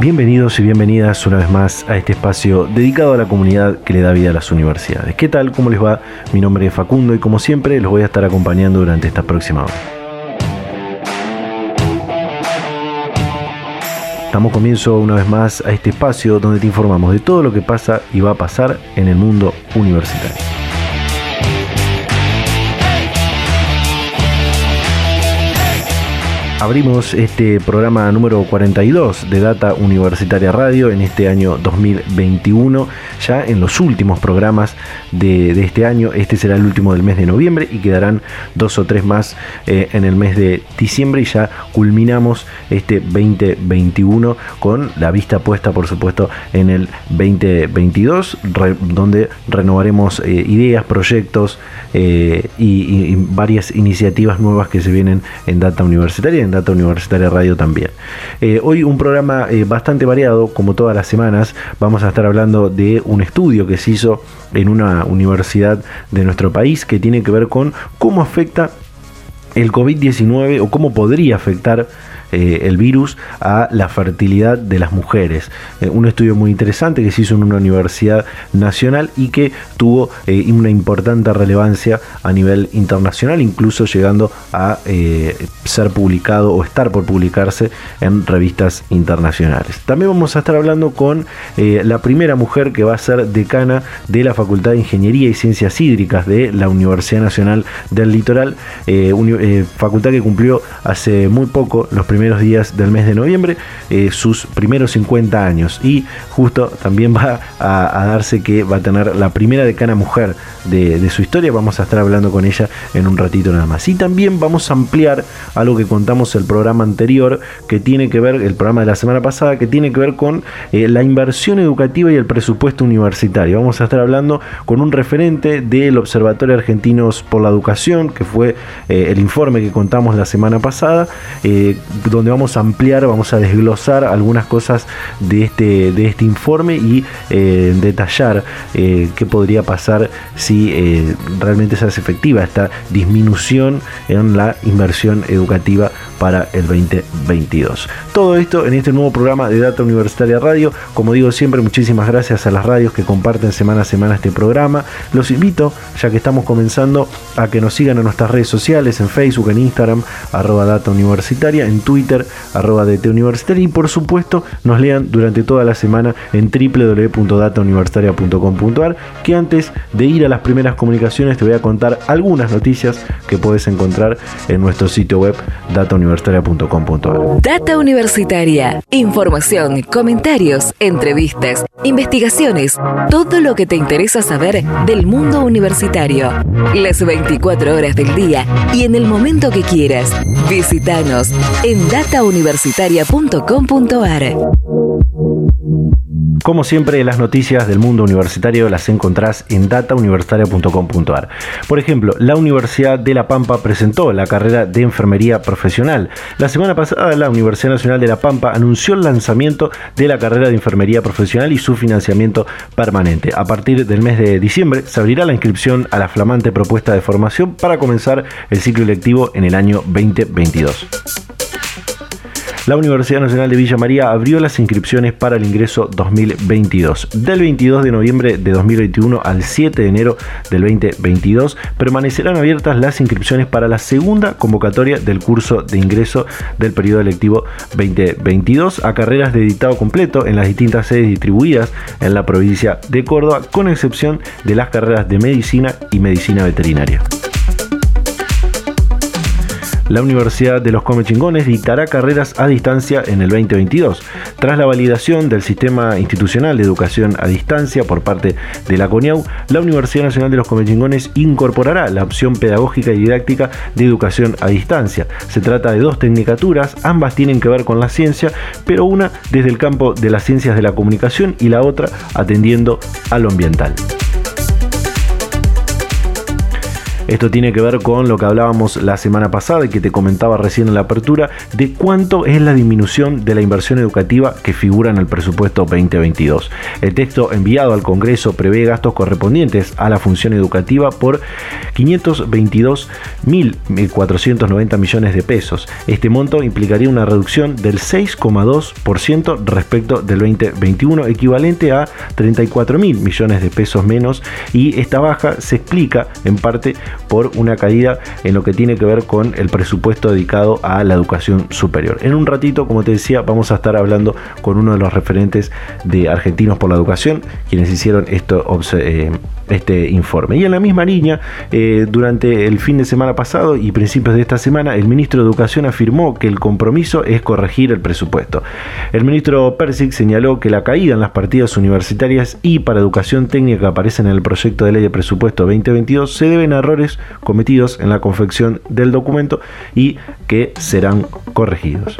Bienvenidos y bienvenidas una vez más a este espacio dedicado a la comunidad que le da vida a las universidades. ¿Qué tal? ¿Cómo les va? Mi nombre es Facundo y como siempre los voy a estar acompañando durante esta próxima hora. Damos comienzo una vez más a este espacio donde te informamos de todo lo que pasa y va a pasar en el mundo universitario. Abrimos este programa número 42 de Data Universitaria Radio en este año 2021, ya en los últimos programas de, este año. Este será el último del mes de noviembre y quedarán dos o tres más eh, en el mes de diciembre y ya culminamos este 2021 con la vista puesta, por supuesto, en el 2022, donde renovaremos eh, ideas, proyectos eh, y, y varias iniciativas nuevas que se vienen en Data Universitaria Data Universitaria Radio también. Eh, hoy un programa eh, bastante variado, como todas las semanas, vamos a estar hablando de un estudio que se hizo en una universidad de nuestro país que tiene que ver con cómo afecta el COVID-19 o cómo podría afectar eh, el virus a la fertilidad de las mujeres. Eh, un estudio muy interesante que se hizo en una universidad nacional y que tuvo eh, una importante relevancia a nivel internacional, incluso llegando a ser publicado o estar por publicarse en revistas internacionales. También vamos a estar hablando con la primera mujer que va a ser decana de la Facultad de Ingeniería y Ciencias Hídricas de la Universidad Nacional del Litoral, facultad que cumplió hace muy poco los primeros primeros días del mes de noviembre eh, sus primeros 50 años y justo también va a, darse que va a tener la primera decana mujer de, su historia, vamos a estar hablando con ella en un ratito nada más. Y también vamos a ampliar algo que contamos el programa anterior, que tiene que ver, el programa de la semana pasada, que tiene que ver con eh, la inversión educativa y el presupuesto universitario. Vamos a estar hablando con un referente del Observatorio Argentinos por la Educación, que fue eh, el informe que contamos la semana pasada, donde vamos a ampliar, vamos a desglosar algunas cosas de este, de este informe y eh, detallar eh, qué podría pasar si eh, realmente se hace efectiva esta disminución en la inversión educativa para el 2022. Todo esto en este nuevo programa de Data Universitaria Radio. Como digo siempre, muchísimas gracias a las radios que comparten semana a semana este programa. Los invito, ya que estamos comenzando, a que nos sigan en nuestras redes sociales, en Facebook, en Instagram, arroba Data Universitaria, en Twitter, arroba DT Universitaria y por supuesto nos lean durante toda la semana en www.datauniversitaria.com.ar que antes de ir a las primeras comunicaciones te voy a contar algunas noticias que puedes encontrar en nuestro sitio web Data Universitaria Data Universitaria. Información, comentarios, entrevistas, investigaciones, todo lo que te interesa saber del mundo universitario. Las 24 horas del día y en el momento que quieras. Visítanos en datauniversitaria.com.ar. Como siempre, las noticias del mundo universitario las encontrás en datauniversitaria.com.ar. Por ejemplo, la Universidad de La Pampa presentó la carrera de enfermería profesional. La semana pasada, la Universidad Nacional de La Pampa anunció el lanzamiento de la carrera de enfermería profesional y su financiamiento permanente. A partir del mes de diciembre se abrirá la inscripción a la flamante propuesta de formación para comenzar el ciclo electivo en el año 2022 la Universidad Nacional de Villa María abrió las inscripciones para el ingreso 2022. Del 22 de noviembre de 2021 al 7 de enero del 2022 permanecerán abiertas las inscripciones para la segunda convocatoria del curso de ingreso del periodo electivo 2022 a carreras de editado completo en las distintas sedes distribuidas en la provincia de Córdoba, con excepción de las carreras de medicina y medicina veterinaria. La Universidad de los Comechingones dictará carreras a distancia en el 2022. Tras la validación del sistema institucional de educación a distancia por parte de la CONIAU, la Universidad Nacional de los Comechingones incorporará la opción pedagógica y didáctica de educación a distancia. Se trata de dos tecnicaturas, ambas tienen que ver con la ciencia, pero una desde el campo de las ciencias de la comunicación y la otra atendiendo a lo ambiental. Esto tiene que ver con lo que hablábamos la semana pasada y que te comentaba recién en la apertura, de cuánto es la disminución de la inversión educativa que figura en el presupuesto 2022. El texto enviado al Congreso prevé gastos correspondientes a la función educativa por 522.490 millones de pesos. Este monto implicaría una reducción del 6,2% respecto del 2021, equivalente a 34.000 millones de pesos menos, y esta baja se explica en parte por una caída en lo que tiene que ver con el presupuesto dedicado a la educación superior. En un ratito, como te decía, vamos a estar hablando con uno de los referentes de Argentinos por la Educación, quienes hicieron esto, eh, este informe. Y en la misma línea, eh, durante el fin de semana pasado y principios de esta semana, el ministro de Educación afirmó que el compromiso es corregir el presupuesto. El ministro Persic señaló que la caída en las partidas universitarias y para educación técnica que aparecen en el proyecto de ley de presupuesto 2022 se deben a errores cometidos en la confección del documento y que serán corregidos.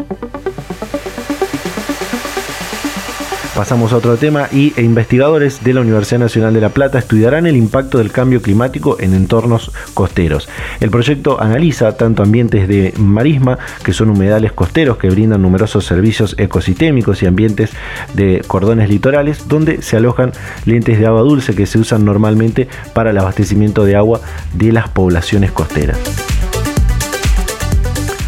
Pasamos a otro tema y investigadores de la Universidad Nacional de La Plata estudiarán el impacto del cambio climático en entornos costeros. El proyecto analiza tanto ambientes de marisma, que son humedales costeros que brindan numerosos servicios ecosistémicos y ambientes de cordones litorales, donde se alojan lentes de agua dulce que se usan normalmente para el abastecimiento de agua de las poblaciones costeras.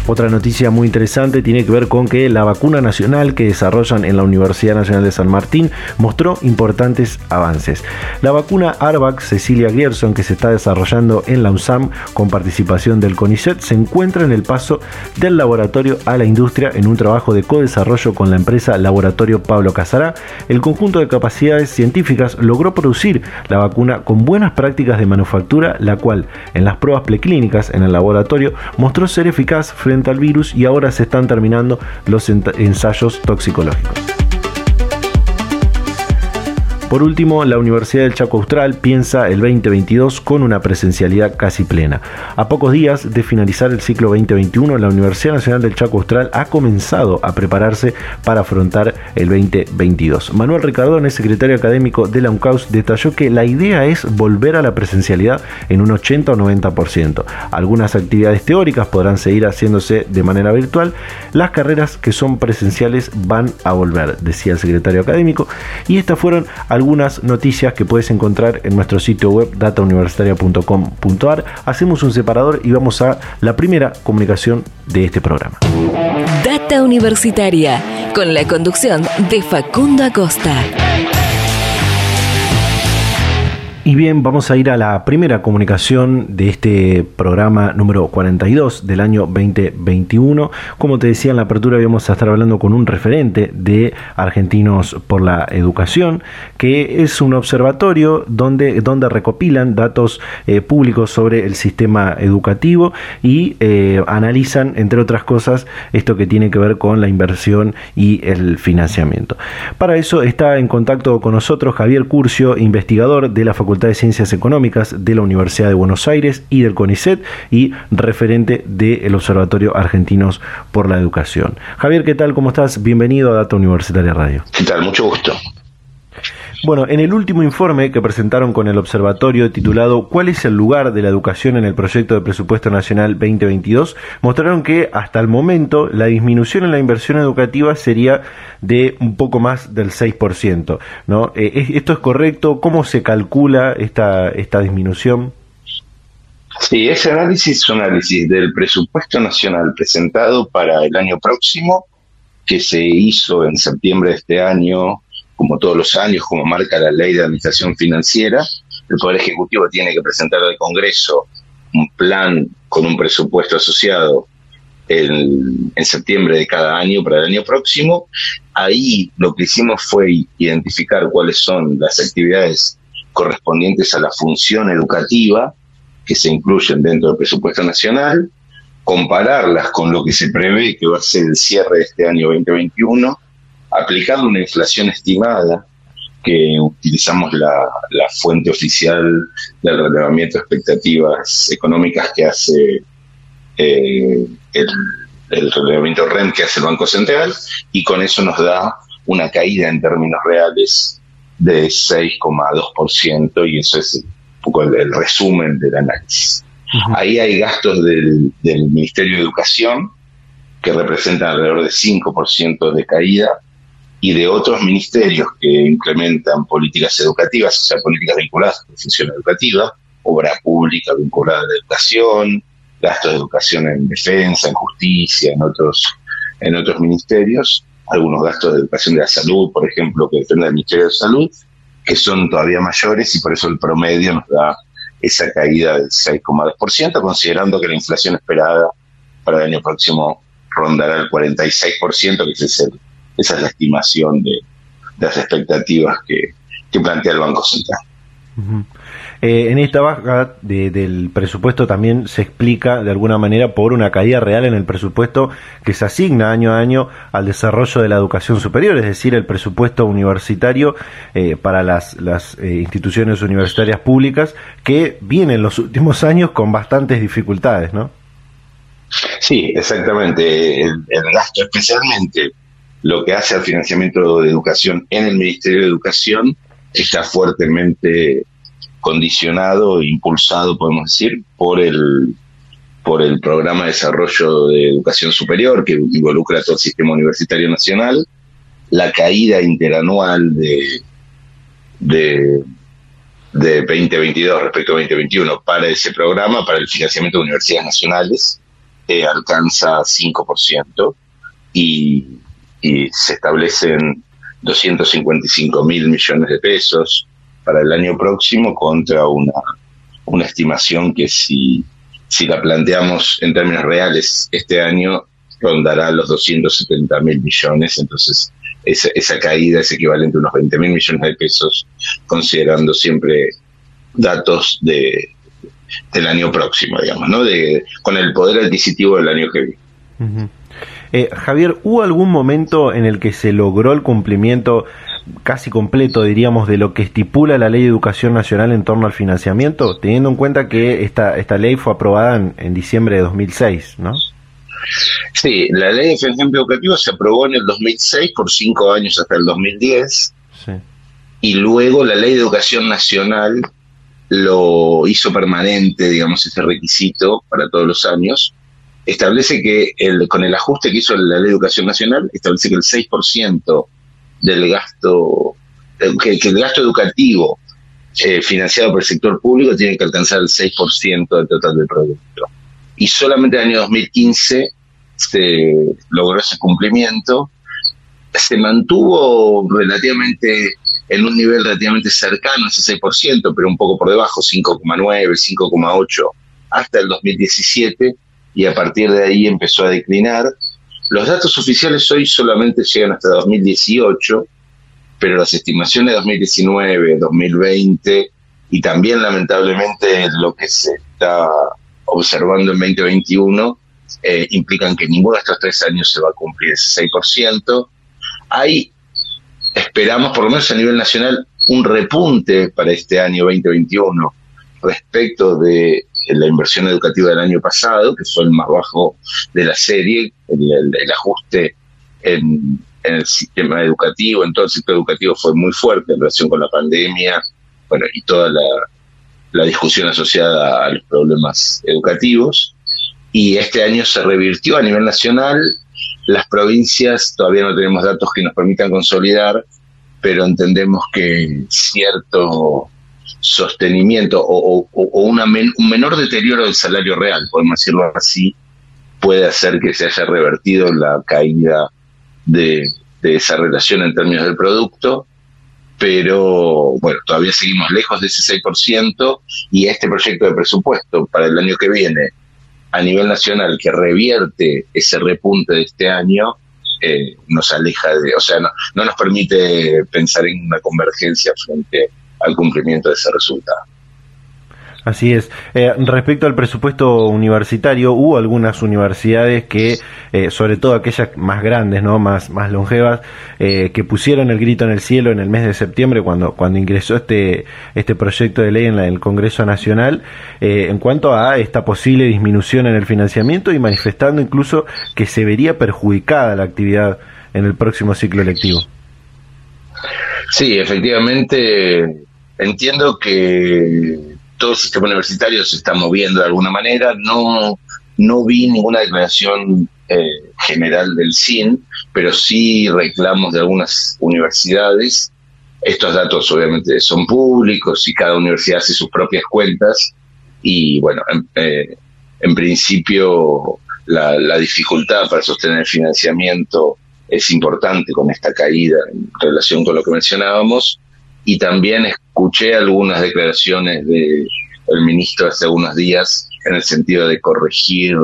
Otra noticia muy interesante tiene que ver con que la vacuna nacional que desarrollan en la Universidad Nacional de San Martín mostró importantes avances. La vacuna Arvac Cecilia Gerson que se está desarrollando en la USAM con participación del CONICET se encuentra en el paso del laboratorio a la industria en un trabajo de co-desarrollo con la empresa Laboratorio Pablo Casará. El conjunto de capacidades científicas logró producir la vacuna con buenas prácticas de manufactura, la cual en las pruebas preclínicas en el laboratorio mostró ser eficaz frente al virus y ahora se están terminando los ensayos toxicológicos. Por último, la Universidad del Chaco Austral piensa el 2022 con una presencialidad casi plena. A pocos días de finalizar el ciclo 2021, la Universidad Nacional del Chaco Austral ha comenzado a prepararse para afrontar el 2022. Manuel Ricardone, secretario académico de la UNCAUS, detalló que la idea es volver a la presencialidad en un 80 o 90%. Algunas actividades teóricas podrán seguir haciéndose de manera virtual. Las carreras que son presenciales van a volver, decía el secretario académico. Y estas fueron algunas noticias que puedes encontrar en nuestro sitio web datauniversitaria.com.ar. Hacemos un separador y vamos a la primera comunicación de este programa. Data Universitaria, con la conducción de Facundo Acosta. Y bien, vamos a ir a la primera comunicación de este programa número 42 del año 2021. Como te decía en la apertura, vamos a estar hablando con un referente de Argentinos por la Educación, que es un observatorio donde, donde recopilan datos eh, públicos sobre el sistema educativo y eh, analizan, entre otras cosas, esto que tiene que ver con la inversión y el financiamiento. Para eso está en contacto con nosotros Javier Curcio, investigador de la Facultad Facultad de Ciencias Económicas de la Universidad de Buenos Aires y del CONICET y referente del Observatorio Argentinos por la Educación. Javier, ¿qué tal? ¿Cómo estás? Bienvenido a Data Universitaria Radio. ¿Qué tal? Mucho gusto. Bueno, en el último informe que presentaron con el observatorio titulado ¿Cuál es el lugar de la educación en el proyecto de presupuesto nacional 2022? mostraron que hasta el momento la disminución en la inversión educativa sería de un poco más del 6%. ¿no? Eh, ¿Esto es correcto? ¿Cómo se calcula esta, esta disminución? Sí, ese análisis es un análisis del presupuesto nacional presentado para el año próximo, que se hizo en septiembre de este año como todos los años, como marca la ley de administración financiera, el Poder Ejecutivo tiene que presentar al Congreso un plan con un presupuesto asociado en, septiembre de cada año para el año próximo. Ahí lo que hicimos fue identificar cuáles son las actividades correspondientes a la función educativa que se incluyen dentro del presupuesto nacional. compararlas con lo que se prevé que va a ser el cierre de este año 2021, aplicando una inflación estimada, que utilizamos la, fuente oficial del relevamiento de expectativas económicas que hace eh, el, el relevamiento REM que hace el Banco Central, y con eso nos da una caída en términos reales de 6,2%, y eso es un poco el resumen del análisis. Ahí hay gastos del, Ministerio de Educación, que representan alrededor de 5% de caída, y de otros ministerios que implementan políticas educativas, o sea, políticas vinculadas a la función educativa, obra pública vinculada a la educación, gastos de educación en defensa, en justicia, en otros, en otros ministerios, algunos gastos de educación de la salud, por ejemplo, que dependen del Ministerio de Salud, que son todavía mayores y por eso el promedio nos da esa caída del 6,2%, considerando que la inflación esperada para el año próximo rondará el 46%, que es esa es la estimación de, las expectativas que, plantea el Banco Central. Eh, en esta baja del presupuesto también se explica de alguna manera por una caída real en el presupuesto que se asigna año a año al desarrollo de la educación superior, es decir, el presupuesto universitario eh, para las, eh, instituciones universitarias públicas que viene en los últimos años con bastantes dificultades, ¿no? Sí, exactamente. el gasto especialmente lo que hace al financiamiento de educación en el Ministerio de Educación está fuertemente condicionado e impulsado, podemos decir, por el, por el Programa de Desarrollo de Educación Superior, que involucra a todo el sistema universitario nacional, la caída interanual de, de, de 2022 respecto a 2021 para ese programa, para el financiamiento de universidades nacionales, eh, alcanza 5% y, y se establecen 255 mil millones de pesos para el año próximo contra una, una estimación que si, si la planteamos en términos reales este año rondará los 270 mil millones, entonces esa, esa caída es equivalente a unos 20 mil millones de pesos, considerando siempre datos de, del año próximo, digamos, ¿no? De, con el poder adquisitivo del año que viene. Eh, Javier, ¿hubo algún momento en el que se logró el cumplimiento casi completo, diríamos, de lo que estipula la Ley de Educación Nacional en torno al financiamiento, teniendo en cuenta que esta, esta ley fue aprobada en, diciembre de 2006, ¿no? Sí, la Ley de Financiamiento Educativo se aprobó en el 2006 por cinco años hasta el 2010, y luego la Ley de Educación Nacional lo hizo permanente, digamos, ese requisito para todos los años, establece que el, con el ajuste que hizo la Ley de Educación Nacional, establece que el 6% del gasto, eh, que, el gasto educativo eh, financiado por el sector público tiene que alcanzar el 6% del total del producto. Y solamente en el año 2015 se logró ese cumplimiento. Se mantuvo relativamente en un nivel relativamente cercano ese 6%, pero un poco por debajo, 5,9, 5,8, hasta el 2017, y a partir de ahí empezó a declinar los datos oficiales hoy solamente llegan hasta 2018, pero las estimaciones de 2019, 2020 y también lamentablemente lo que se está observando en 2021 eh, implican que ninguno de estos tres años se va a cumplir ese 6%. Hay, esperamos por lo menos a nivel nacional, un repunte para este año 2021 respecto de la inversión educativa del año pasado, que fue el más bajo de la serie, el, ajuste en, el sistema educativo, en todo el sector educativo fue muy fuerte en relación con la pandemia, bueno, y toda la, la discusión asociada a los problemas educativos. Y este año se revirtió a nivel nacional. Las provincias todavía no tenemos datos que nos permitan consolidar, pero entendemos que cierto sostenimiento o, una un menor deterioro del salario real, podemos decirlo así, puede hacer que se haya revertido la caída de, esa relación en términos del producto, pero bueno, todavía seguimos lejos de ese 6% y este proyecto de presupuesto para el año que viene a nivel nacional que revierte ese repunte de este año, eh, nos aleja de, o sea, no, no nos permite pensar en una convergencia frente al cumplimiento de ese resultado. Así es. Eh, respecto al presupuesto universitario, hubo algunas universidades que, eh, sobre todo aquellas más grandes, no, más más longevas, eh, que pusieron el grito en el cielo en el mes de septiembre cuando cuando ingresó este este proyecto de ley en, el Congreso Nacional en cuanto a esta posible disminución en el financiamiento y manifestando incluso que se vería perjudicada la actividad en el próximo ciclo electivo. Sí, efectivamente. Entiendo que todo el sistema universitario se está moviendo de alguna manera. No, no vi ninguna declaración eh, general del CIN, pero sí reclamos de algunas universidades. Estos datos obviamente son públicos y cada universidad hace sus propias cuentas. Y bueno, en, eh, principio la, la dificultad para sostener el financiamiento es importante con esta caída en relación con lo que mencionábamos y también escuché algunas declaraciones del el ministro hace unos días en el sentido de corregir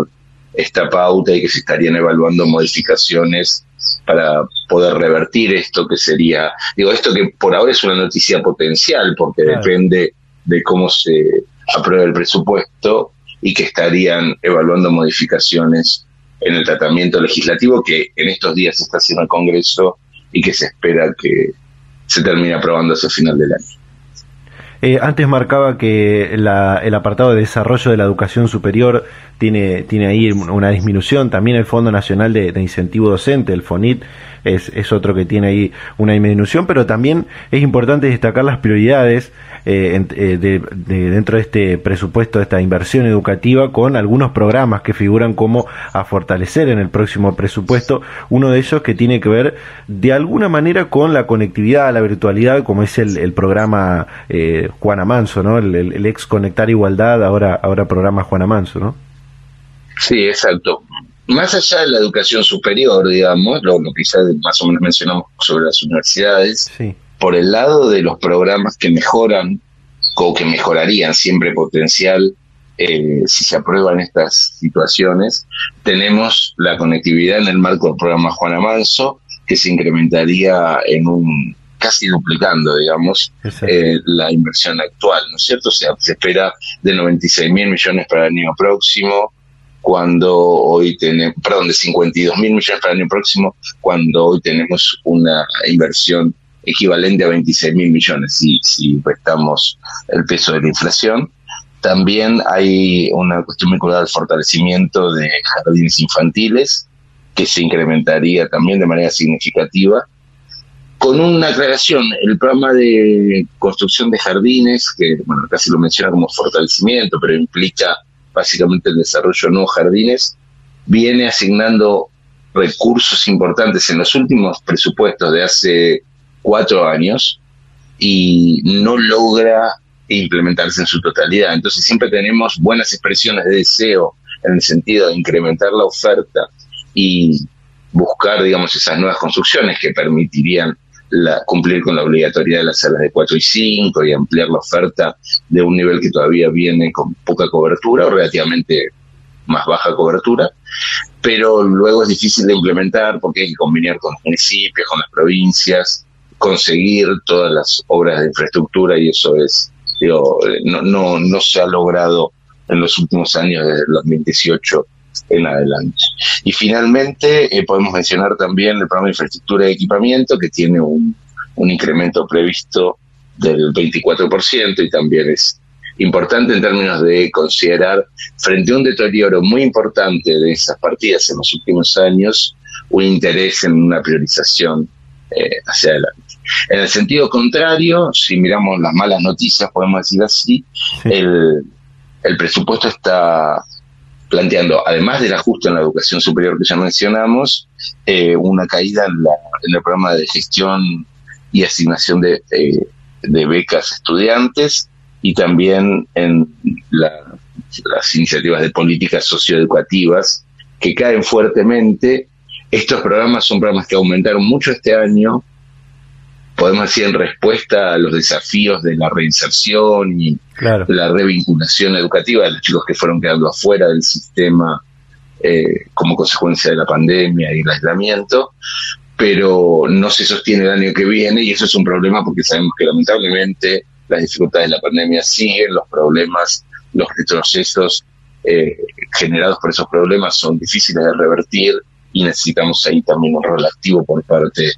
esta pauta y que se estarían evaluando modificaciones para poder revertir esto que sería, digo, esto que por ahora es una noticia potencial porque depende de cómo se apruebe el presupuesto y que estarían evaluando modificaciones en el tratamiento legislativo que en estos días se está haciendo el Congreso y que se espera que se termine aprobando hacia final del año. Eh, antes marcaba que el apartado de desarrollo de la educación superior tiene, tiene ahí una disminución. También el Fondo Nacional de Incentivo Docente, el FONIT, es, es, otro que tiene ahí una disminución, pero también es importante destacar las prioridades eh, eh, de, dentro de este presupuesto, de esta inversión educativa, con algunos programas que figuran como a fortalecer en el próximo presupuesto. Uno de ellos que tiene que ver de alguna manera con la conectividad, la virtualidad, como es el, programa eh, Juana Manso, ¿no? El, ex Conectar Igualdad, ahora, ahora programa Juana Manso, ¿no? Sí, exacto más allá de la educación superior, digamos, lo, que quizás más o menos mencionamos sobre las universidades, sí por el lado de los programas que mejoran o que mejorarían siempre potencial eh, si se aprueban estas situaciones, tenemos la conectividad en el marco del programa Juana Manso, que se incrementaría en un casi duplicando, digamos, eh, la inversión actual, ¿no es cierto? O sea, se espera de 96 mil millones para el año próximo, cuando hoy tenemos, perdón, de 52 mil millones para el año próximo, cuando hoy tenemos una inversión equivalente a 26 mil millones si, si restamos el peso de la inflación. También hay una cuestión vinculada al fortalecimiento de jardines infantiles, que se incrementaría también de manera significativa. Con una aclaración, el programa de construcción de jardines, que bueno, casi lo menciona como fortalecimiento, pero implica básicamente el desarrollo de nuevos jardines, viene asignando recursos importantes en los últimos presupuestos de hace cuatro años y no logra implementarse en su totalidad. Entonces siempre tenemos buenas expresiones de deseo en el sentido de incrementar la oferta y buscar, digamos, esas nuevas construcciones que permitirían la, cumplir con la obligatoriedad de las salas de 4 y 5 y ampliar la oferta de un nivel que todavía viene con poca cobertura o relativamente más baja cobertura, pero luego es difícil de implementar porque hay que combinar con los municipios, con las provincias, conseguir todas las obras de infraestructura y eso es, digo, no, no, no se ha logrado en los últimos años, desde el 2018 en adelante. Y finalmente eh, podemos mencionar también el programa de infraestructura y equipamiento que tiene un, un incremento previsto del 24% y también es importante en términos de considerar, frente a un deterioro muy importante de esas partidas en los últimos años, un interés en una priorización eh, hacia adelante. En el sentido contrario, si miramos las malas noticias, podemos decir así, el, presupuesto está planteando, además del ajuste en la educación superior que ya mencionamos, eh, una caída en, el programa de gestión y asignación de, eh, becas estudiantes y también en las iniciativas de políticas socioeducativas que caen fuertemente. Estos programas son programas que aumentaron mucho este año, podemos decir, en respuesta a los desafíos de la reinserción y la revinculación educativa de los chicos que fueron quedando afuera del sistema eh, como consecuencia de la pandemia y el aislamiento, pero no se sostiene el año que viene y eso es un problema porque sabemos que lamentablemente las dificultades de la pandemia siguen, los problemas los retrocesos eh, generados por esos problemas son difíciles de revertir y necesitamos ahí también un rol activo por parte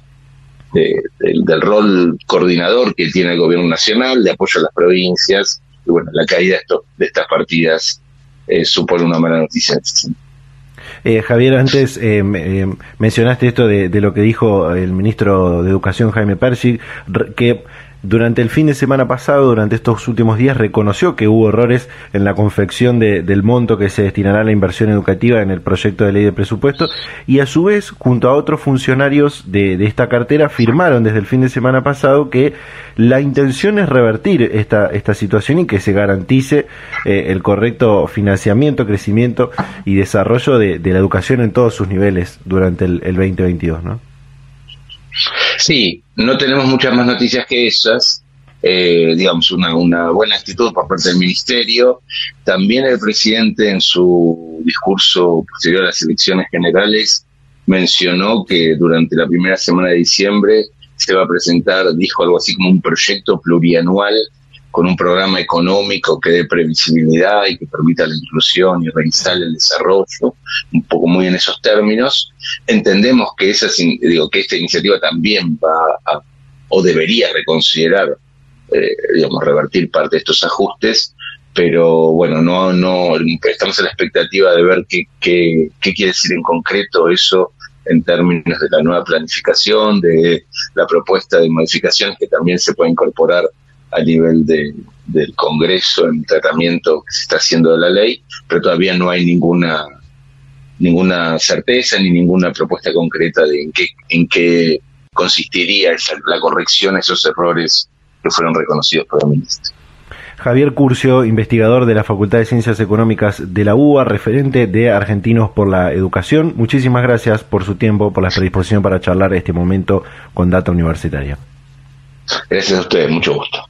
del rol coordinador que tiene el gobierno nacional, de apoyo a las provincias, y bueno, la caída de, de estas partidas eh, supone una mala noticia. Eh, Javier, antes eh, mencionaste esto de, de, lo que dijo el ministro de Educación Jaime Persig, que durante el fin de semana pasado, durante estos últimos días, reconoció que hubo errores en la confección del monto que se destinará a la inversión educativa en el proyecto de ley de presupuesto y a su vez, junto a otros funcionarios de, esta cartera, firmaron desde el fin de semana pasado que la intención es revertir esta, esta situación y que se garantice eh, el correcto financiamiento, crecimiento y desarrollo de, la educación en todos sus niveles durante el, el 2022, ¿no? Sí, no tenemos muchas más noticias que esas. Eh, digamos, una, una buena actitud por parte del ministerio. También el presidente en su discurso posterior a las elecciones generales mencionó que durante la primera semana de diciembre se va a presentar, dijo algo así como un proyecto plurianual con un programa económico que dé previsibilidad y que permita la inclusión y reinstale el desarrollo, un poco muy en esos términos. Entendemos que, esa, digo, que esta iniciativa también va a, o debería reconsiderar, eh, digamos, revertir parte de estos ajustes, pero bueno, no, no estamos a la expectativa de ver qué, qué, qué quiere decir en concreto eso en términos de la nueva planificación, de la propuesta de modificaciones que también se puede incorporar a nivel de, del Congreso en tratamiento que se está haciendo de la ley, pero todavía no hay ninguna ninguna certeza ni ninguna propuesta concreta de en qué, en qué consistiría la corrección a esos errores que fueron reconocidos por el ministro. Javier Curcio, investigador de la Facultad de Ciencias Económicas de la UBA, referente de Argentinos por la Educación. Muchísimas gracias por su tiempo, por la predisposición para charlar este momento con Data Universitaria. Gracias a ustedes, mucho gusto.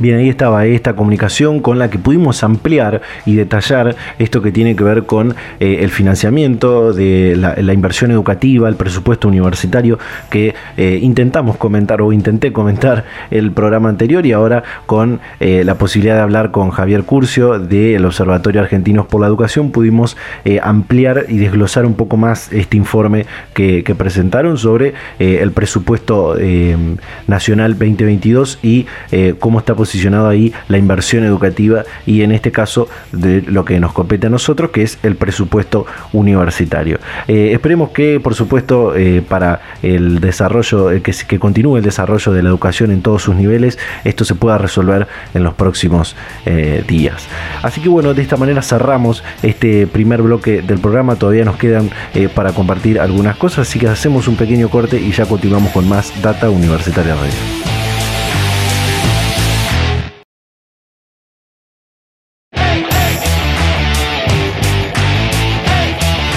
Bien, ahí estaba esta comunicación con la que pudimos ampliar y detallar esto que tiene que ver con eh, el financiamiento de la, inversión educativa, el presupuesto universitario que eh, intentamos comentar o intenté comentar el programa anterior y ahora con eh, la posibilidad de hablar con Javier Curcio del Observatorio Argentinos por la Educación pudimos ampliar y desglosar un poco más este informe que, que presentaron sobre el presupuesto nacional 2022 y cómo está posicionado ahí la inversión educativa y en este caso de lo que nos compete a nosotros, que es el presupuesto universitario. Eh, esperemos que, por supuesto, eh, para el desarrollo, eh, que, que continúe el desarrollo de la educación en todos sus niveles, esto se pueda resolver en los próximos días. Así que bueno, de esta manera cerramos este primer bloque del programa. Todavía nos quedan para compartir algunas cosas, así que hacemos un pequeño corte y ya continuamos con más Data Universitaria Radio.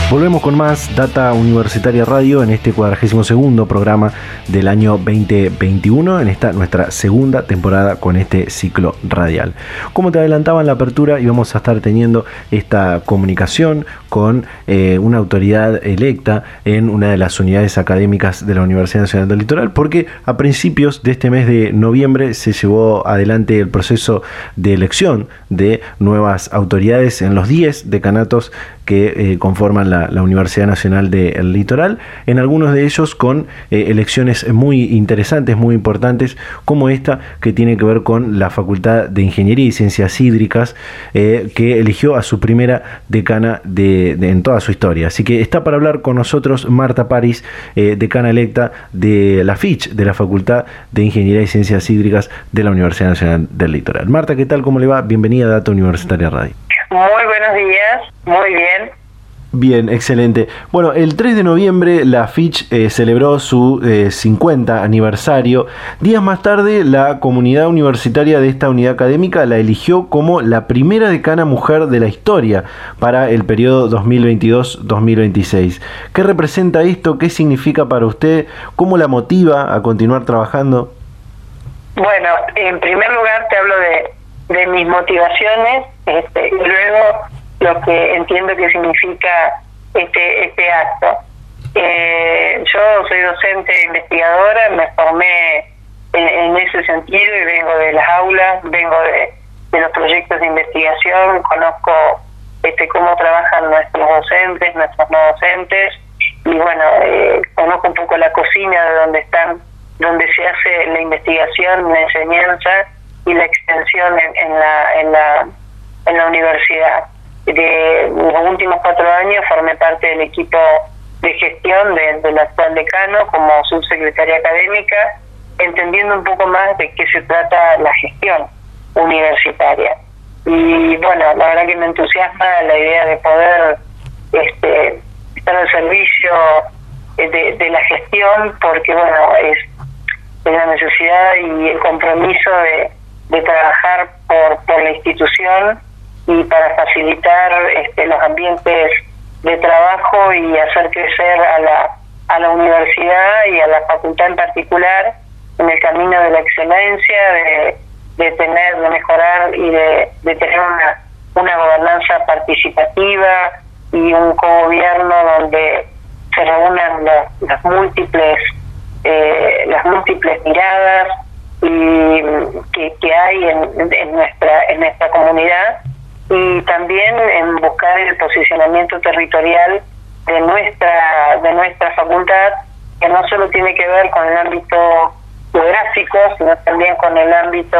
Volvemos con más Data Universitaria Radio en este 42 segundo programa del año 2021, en esta nuestra segunda temporada con este ciclo radial. Como te adelantaba en la apertura, íbamos a estar teniendo esta comunicación con eh, una autoridad electa en una de las unidades académicas de la Universidad Nacional del Litoral, porque a principios de este mes de noviembre se llevó adelante el proceso de elección de nuevas autoridades en los 10 decanatos que eh, conforman la, Universidad Nacional del Litoral, en algunos de ellos con eh, elecciones muy interesantes, muy importantes, como esta que tiene que ver con la Facultad de Ingeniería y Ciencias Hídricas, eh, que eligió a su primera decana de, en toda su historia. Así que está para hablar con nosotros Marta París, decana electa de la FICH, de la Facultad de Ingeniería y Ciencias Hídricas de la Universidad Nacional del Litoral. Marta, ¿qué tal? ¿Cómo le va? Bienvenida a Data Universitaria Radio. Muy buenos días, muy bien. Bien, excelente. Bueno, el 3 de noviembre la Fitch eh, celebró su 50 eh, aniversario. Días más tarde, la comunidad universitaria de esta unidad académica la eligió como la primera decana mujer de la historia para el periodo 2022-2026. ¿Qué representa esto? ¿Qué significa para usted? ¿Cómo la motiva a continuar trabajando? Bueno, en primer lugar te hablo de, de mis motivaciones este, y luego lo que entiendo que significa este, este acto. Eh, yo soy docente investigadora, me formé en, ese sentido y vengo de las aulas, vengo de, los proyectos de investigación, conozco este cómo trabajan nuestros docentes, nuestros no docentes y bueno, eh, conozco un poco la cocina de donde están, donde se hace la investigación, la enseñanza y la extensión en, en la, en la en la universidad. De los últimos cuatro años formé parte del equipo de gestión del actual decano como subsecretaria académica, entendiendo un poco más de qué se trata la gestión universitaria. Y bueno, la verdad que me entusiasma la idea de poder este, estar al servicio de, de la gestión, porque bueno, es, la necesidad y el compromiso de, de trabajar por, por la institución y para facilitar este, los ambientes de trabajo y hacer crecer a la, a la universidad y a la facultad en particular en el camino de la excelencia, de, de tener, de mejorar y de, tener una, una gobernanza participativa y un gobierno donde se reúnan las, múltiples eh, las múltiples miradas y que, que hay en, en nuestra en nuestra comunidad y también en buscar el posicionamiento territorial de nuestra de nuestra facultad que no solo tiene que ver con el ámbito geográfico sino también con el ámbito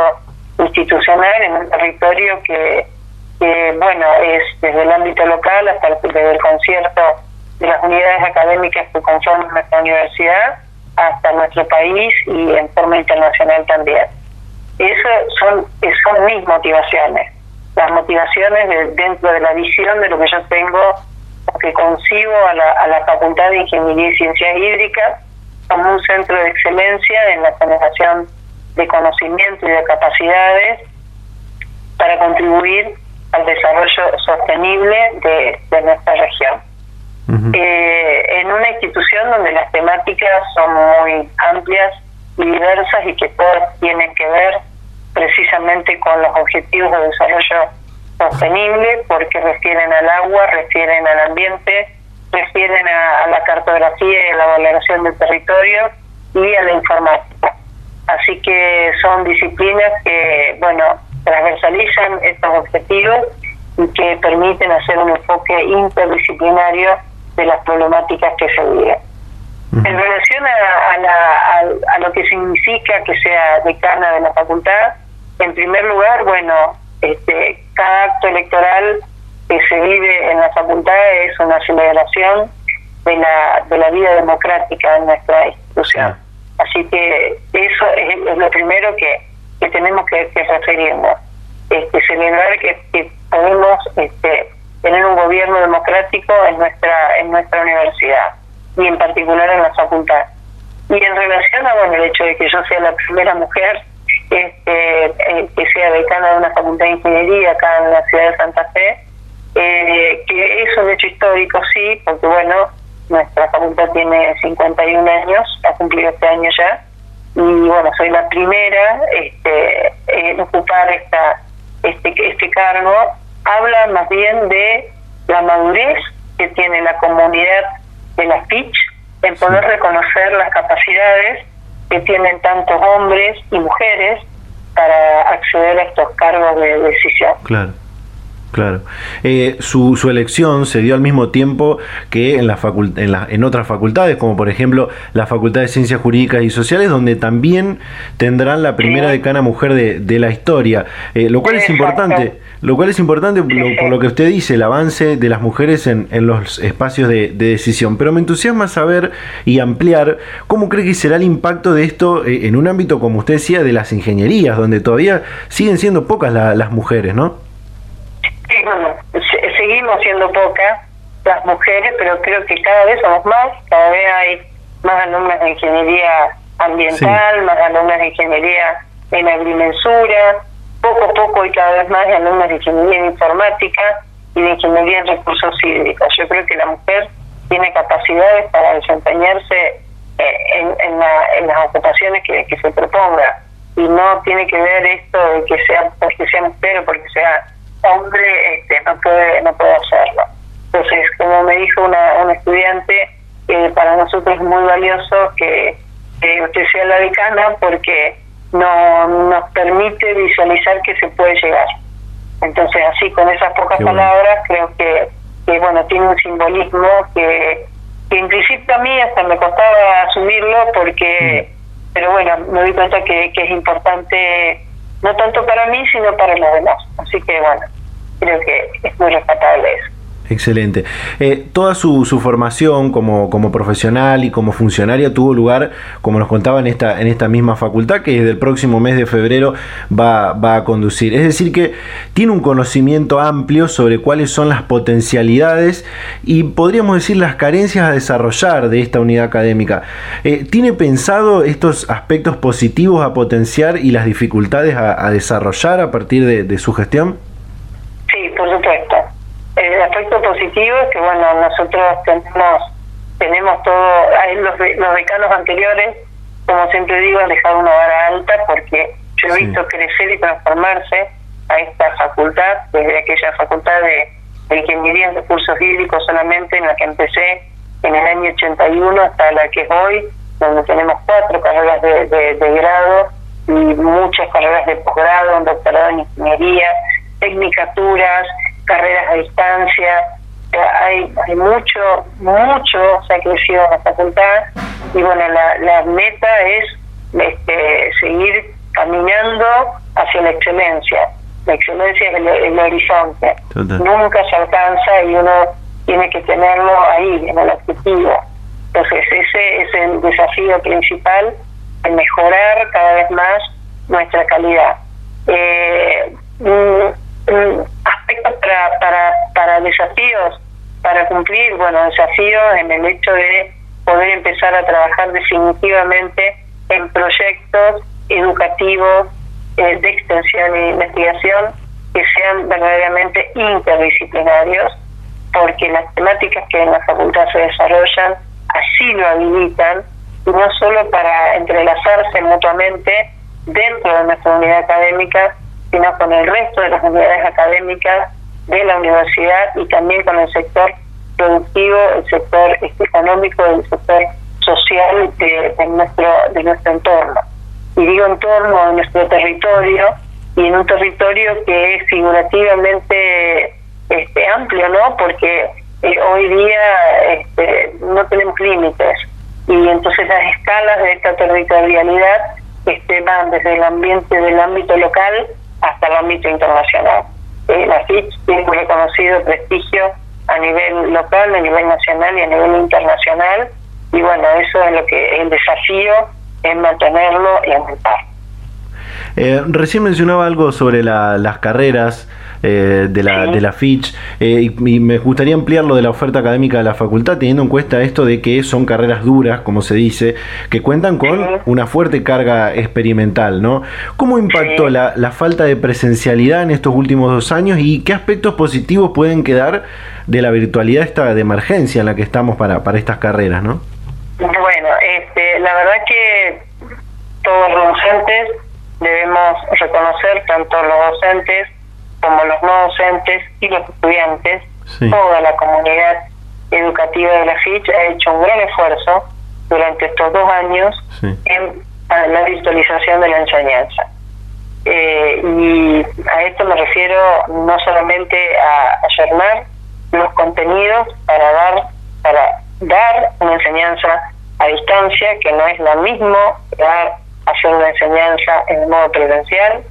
institucional en un territorio que, bueno es desde el ámbito local hasta el, desde el concierto de las unidades académicas que conforman nuestra universidad hasta nuestro país y en forma internacional también. Esas son, son mis motivaciones las motivaciones dentro de la visión de lo que yo tengo, que concibo a la, a la Facultad de Ingeniería y Ciencias Hídricas como un centro de excelencia en la generación de conocimiento y de capacidades para contribuir al desarrollo sostenible de, de nuestra región. eh, en una institución donde las temáticas son muy amplias y diversas y que todas tienen que ver precisamente con los objetivos de desarrollo sostenible porque refieren al agua, refieren al ambiente, refieren a, la cartografía y a la valoración del territorio y a la informática. Así que son disciplinas que, bueno, transversalizan estos objetivos y que permiten hacer un enfoque interdisciplinario de las problemáticas que se viven. En relación a, a, lo que significa que sea decana de la facultad, en primer lugar, bueno, este, cada acto electoral que se vive en la facultad es una celebración de la, de la vida democrática en nuestra institución. Así que eso es, lo primero que, que tenemos que, que referirnos. Este, celebrar que, podemos este, tener un gobierno democrático en nuestra en nuestra universidad y en particular en la facultad. Y en relación a bueno el hecho de que yo sea la primera mujer este, eh, que sea decana de una facultad de ingeniería acá en la ciudad de Santa Fe, eh, que es un hecho histórico, sí, porque bueno, nuestra facultad tiene 51 años, ha cumplido este año ya, y bueno, soy la primera este, en ocupar esta, este, este cargo, habla más bien de la madurez que tiene la comunidad de la FICH en poder reconocer las capacidades que tienen tantos hombres y mujeres para acceder a estos cargos de decisión. Claro. Eh, su, su, elección se dio al mismo tiempo que en, la en, la, en otras facultades, como por ejemplo la Facultad de Ciencias Jurídicas y Sociales, donde también tendrán la primera decana mujer de, de la historia, eh, lo cual es importante. Lo cual es importante por lo que usted dice, el avance de las mujeres en, en los espacios de, decisión. Pero me entusiasma saber y ampliar cómo cree que será el impacto de esto eh, en un ámbito, como usted decía, de las ingenierías, donde todavía siguen siendo pocas las mujeres, ¿no? Sí, bueno, seguimos siendo pocas las mujeres, pero creo que cada vez somos más, cada vez hay más alumnas de ingeniería ambiental, más alumnas de ingeniería en agrimensura, poco a poco y cada vez más de alumnos de ingeniería en informática y de ingeniería en recursos hídricos. Yo creo que la mujer tiene capacidades para desempeñarse eh, en, en, las ocupaciones que, se proponga. y no tiene que ver esto de que sea porque sea mujer o porque sea hombre, este, no puede no puede hacerlo. Entonces, como me dijo una, una estudiante, eh, para nosotros es muy valioso que, usted sea la decana porque no, nos permite visualizar que se puede llegar. Entonces, así, con esas pocas palabras, creo que, que, bueno, tiene un simbolismo que, que en principio a mí hasta me costaba asumirlo porque, mm. pero bueno, me doy cuenta que, que es importante, no tanto para mí, sino para los demás. Así que, bueno, creo que es muy respetable eso. Excelente. Eh, toda su, formación como, profesional y como funcionaria tuvo lugar, como nos contaba, en esta, en esta misma facultad que desde el próximo mes de febrero va, a conducir. Es decir, que tiene un conocimiento amplio sobre cuáles son las potencialidades y podríamos decir las carencias a desarrollar de esta unidad académica. Eh, ¿Tiene pensado estos aspectos positivos a potenciar y las dificultades a, desarrollar a partir de, su gestión? Sí, por supuesto aspecto positivo es que, bueno, nosotros tenemos, tenemos todo, los, los decanos anteriores, como siempre digo, han dejado una vara alta porque yo he visto crecer y transformarse a esta facultad, desde aquella facultad de, Ingeniería en Recursos Hídricos solamente en la que empecé en el año 81 hasta la que es hoy, donde tenemos cuatro carreras de, de grado y muchas carreras de posgrado, un doctorado en ingeniería, tecnicaturas, carreras a distancia, hay, hay mucho, mucho se ha crecido en la facultad y bueno, la, la meta es este, seguir caminando hacia la excelencia. La excelencia es el, horizonte. Nunca se alcanza y uno tiene que tenerlo ahí, en el objetivo. Entonces ese es el desafío principal, el mejorar cada vez más nuestra calidad. Eh, para, para, para desafíos, para cumplir, bueno, desafíos en el hecho de poder empezar a trabajar definitivamente en proyectos educativos eh, de extensión e investigación que sean verdaderamente interdisciplinarios, porque las temáticas que en la facultad se desarrollan así lo habilitan, y no solo para entrelazarse mutuamente dentro de nuestra unidad académica, sino con el resto de las unidades académicas de la universidad y también con el sector productivo, el sector económico, el sector social de, nuestro de nuestro entorno. Y digo entorno de nuestro territorio y en un territorio que es figurativamente este, amplio, ¿no? Porque eh, hoy día este, no tenemos límites y entonces las escalas de esta territorialidad este, van desde el ambiente del ámbito local hasta el ámbito internacional. Eh, la FIT tiene un reconocido prestigio a nivel local, a nivel nacional y a nivel internacional, y bueno, eso es lo que el desafío es mantenerlo y aumentar. Eh, recién mencionaba algo sobre las carreras eh, de, la, de la Fitch eh, y, me gustaría ampliar lo de la oferta académica de la facultad teniendo en cuenta esto de que son carreras duras, como se dice, que cuentan con una fuerte carga experimental, ¿no? ¿Cómo impactó la, la falta de presencialidad en estos últimos dos años y qué aspectos positivos pueden quedar de la virtualidad esta de emergencia en la que estamos para, para estas carreras, ¿no? Bueno, este, la verdad que todos los docentes debemos reconocer, tanto los docentes como los no docentes y los estudiantes, toda la comunidad educativa de la FICH ha hecho un gran esfuerzo durante estos dos años en la virtualización de la enseñanza. Eh, y a esto me refiero no solamente a ayornar los contenidos para dar para dar una enseñanza a distancia que no es lo mismo dar hacer una enseñanza en modo presencial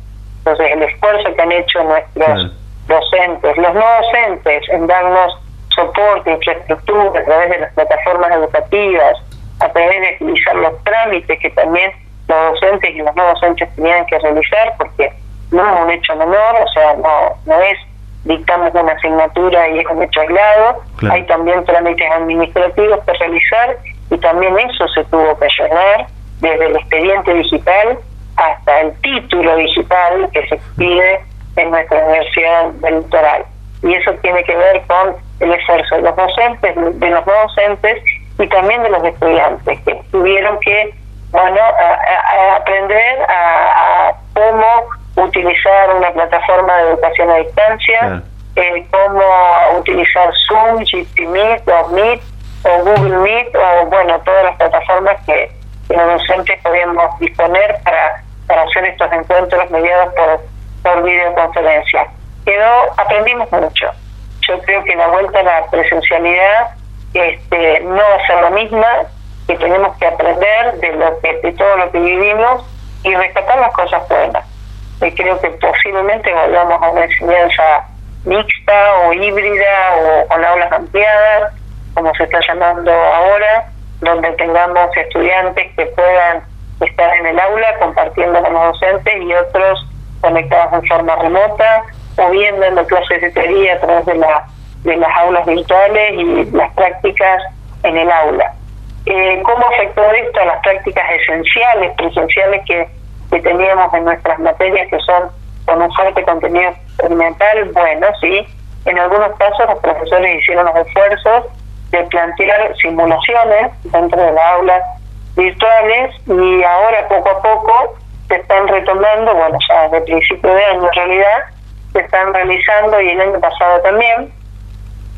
entonces, el esfuerzo que han hecho nuestros docentes, los no docentes, en darnos soporte, infraestructura a través de las plataformas educativas, a través de utilizar los trámites que también los docentes y los no docentes tenían que realizar, porque no es un hecho menor, o sea, no, no es dictamos una asignatura y es un hecho aislado, hay también trámites administrativos que realizar y también eso se tuvo que llenar desde el expediente digital hasta el título digital que se pide en nuestra universidad del litoral. Y eso tiene que ver con el esfuerzo de los docentes, de los docentes y también de los estudiantes, que tuvieron que bueno, a, aprender a, cómo utilizar una plataforma de educación a distancia, eh, cómo utilizar Zoom, GP Meet o Meet o Google Meet o bueno, todas las plataformas que, los docentes podemos disponer para, para hacer estos encuentros mediados por, por videoconferencia. Quedó, aprendimos mucho. Yo creo que la vuelta a la presencialidad este, no va a ser la misma, que tenemos que aprender de lo que de todo lo que vivimos y rescatar las cosas buenas. Y creo que posiblemente volvamos a una enseñanza mixta o híbrida o con aulas ampliadas, como se está llamando ahora, donde tengamos estudiantes que puedan estar en el aula compartiendo con los docentes y otros conectados en forma remota o bien dando clases de teoría a través de, la, de las aulas virtuales y las prácticas en el aula. Eh, ¿Cómo afectó esto a las prácticas esenciales, presenciales que, que teníamos en nuestras materias que son con un fuerte contenido experimental? Bueno, sí, en algunos casos los profesores hicieron los esfuerzos de plantear simulaciones dentro de las aulas virtuales y ahora poco a poco se están retomando, bueno, ya desde principio de año en realidad, se están realizando y el año pasado también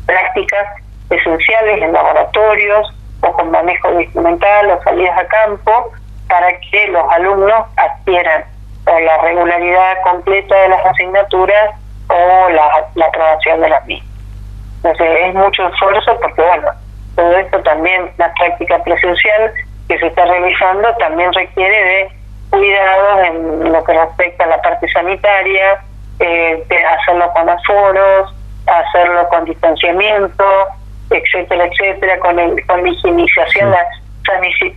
prácticas esenciales en laboratorios, o con manejo instrumental o salidas a campo para que los alumnos adquieran o la regularidad completa de las asignaturas o la, aprobación de las mismas. Entonces es mucho esfuerzo porque bueno, todo esto también, la práctica presencial que se está realizando también requiere de cuidados en lo que respecta a la parte sanitaria, eh, de hacerlo con aforos, hacerlo con distanciamiento, etcétera, etcétera, con, el, con la higienización, la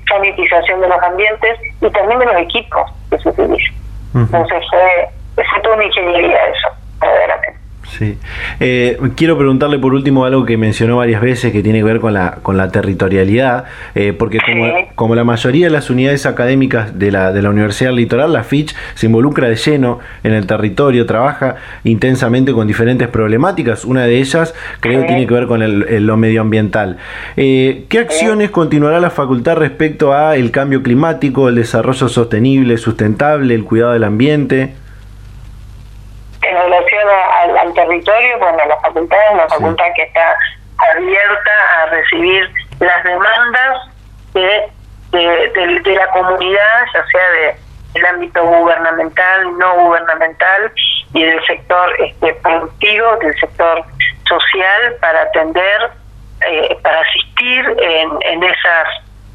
sanitización de los ambientes y también de los equipos que se utilizan. Entonces fue, fue toda una ingeniería eso, verdaderamente. Sí. Eh, quiero preguntarle por último algo que mencionó varias veces que tiene que ver con la, con la territorialidad, eh, porque como, como, la mayoría de las unidades académicas de la, de la Universidad Litoral, la FICH se involucra de lleno en el territorio, trabaja intensamente con diferentes problemáticas. Una de ellas creo que tiene que ver con el, lo medioambiental. Eh, ¿Qué acciones continuará la facultad respecto a el cambio climático, el desarrollo sostenible, sustentable, el cuidado del ambiente? Territorio, bueno, la facultad es una facultad que está abierta a recibir las demandas de, de, la comunidad, ya sea de el ámbito gubernamental, no gubernamental y del sector este, productivo, del sector social, para atender, eh, para asistir en, en esas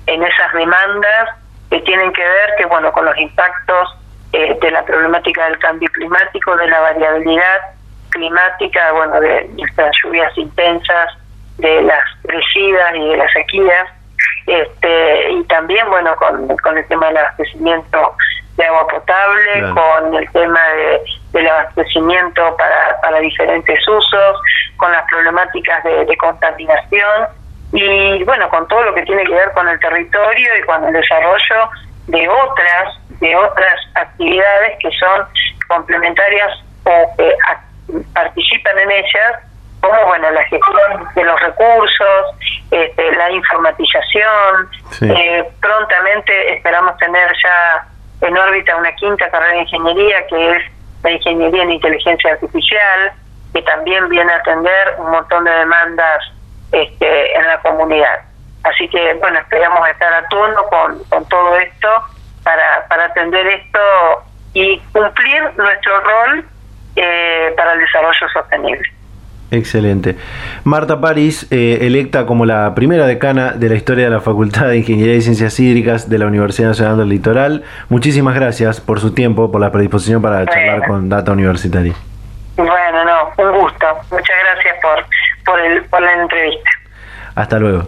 en esas demandas que tienen que ver que bueno con los impactos eh, de la problemática del cambio climático, de la variabilidad climática, bueno, de estas lluvias intensas, de las crecidas y de las sequías, este, y también, bueno, con, con el tema del abastecimiento de agua potable, con el tema de, del abastecimiento para, para diferentes usos, con las problemáticas de, de contaminación y, bueno, con todo lo que tiene que ver con el territorio y con el desarrollo de otras de otras actividades que son complementarias o que participan en ellas, como bueno la gestión de los recursos, este, la informatización. Eh, prontamente esperamos tener ya en órbita una quinta carrera de ingeniería que es la ingeniería en inteligencia artificial, que también viene a atender un montón de demandas este, en la comunidad. Así que, bueno, esperamos estar a tono con, con todo esto para, para atender esto y cumplir nuestro rol eh, para el desarrollo sostenible. Excelente. Marta París, eh, electa como la primera decana de la historia de la Facultad de Ingeniería y Ciencias Hídricas de la Universidad Nacional del Litoral, muchísimas gracias por su tiempo, por la predisposición para charlar con Data Universitaria. Bueno, no, un gusto. Muchas gracias por, por, el, por la entrevista. Hasta luego.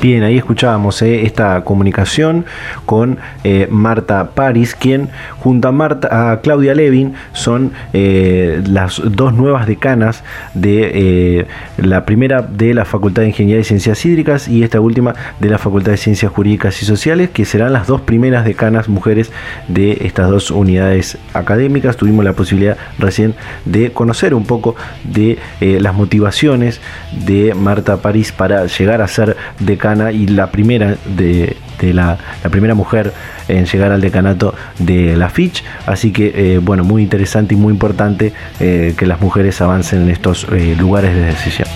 Bien, ahí escuchábamos eh, esta comunicación con eh, Marta Paris, quien junto a, Marta, a Claudia Levin son eh, las dos nuevas decanas de la primera de la Facultad de Ingeniería y Ciencias Hídricas y esta última de la Facultad de Ciencias Jurídicas y Sociales, que serán las dos primeras decanas mujeres de estas dos unidades académicas. Tuvimos la posibilidad recién de conocer un poco de las motivaciones de Marta Paris para llegar a ser decana y la primera de, la, primera mujer en llegar al decanato de la FICH. Así que, eh, bueno, muy interesante y muy importante eh, que las mujeres avancen en estos eh, lugares de decisión.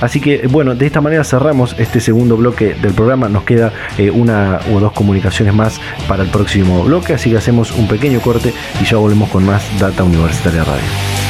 Así que, bueno, de esta manera cerramos este segundo bloque del programa. Nos queda una o dos comunicaciones más para el próximo bloque. Así que hacemos un pequeño corte y ya volvemos con más Data Universitaria Radio.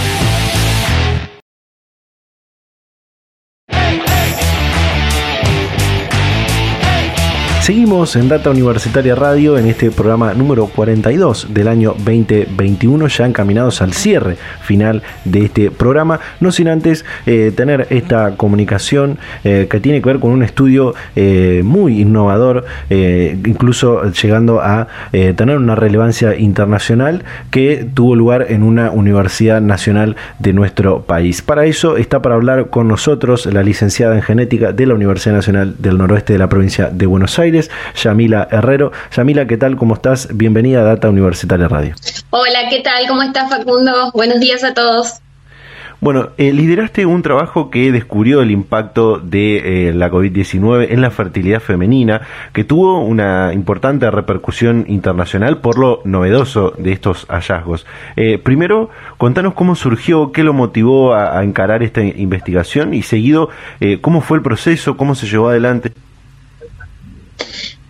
Seguimos en Data Universitaria Radio en este programa número 42 del año 2021, ya encaminados al cierre final de este programa, no sin antes eh, tener esta comunicación eh, que tiene que ver con un estudio eh, muy innovador, incluso llegando a tener una relevancia internacional que tuvo lugar en una universidad nacional de nuestro país. Para eso está para hablar con nosotros la licenciada en genética de la Universidad Nacional del Noroeste de la provincia de Buenos Aires. Yamila Herrero. Yamila, ¿qué tal? ¿Cómo estás? Bienvenida a Data Universitaria Radio. Hola, ¿qué tal? ¿Cómo estás, Facundo? Buenos días a todos. Bueno, eh, lideraste un trabajo que descubrió el impacto de eh, la COVID-19 en la fertilidad femenina, que tuvo una importante repercusión internacional por lo novedoso de estos hallazgos. Eh, primero, contanos cómo surgió, qué lo motivó a encarar esta investigación y seguido, cómo fue el proceso, cómo se llevó adelante.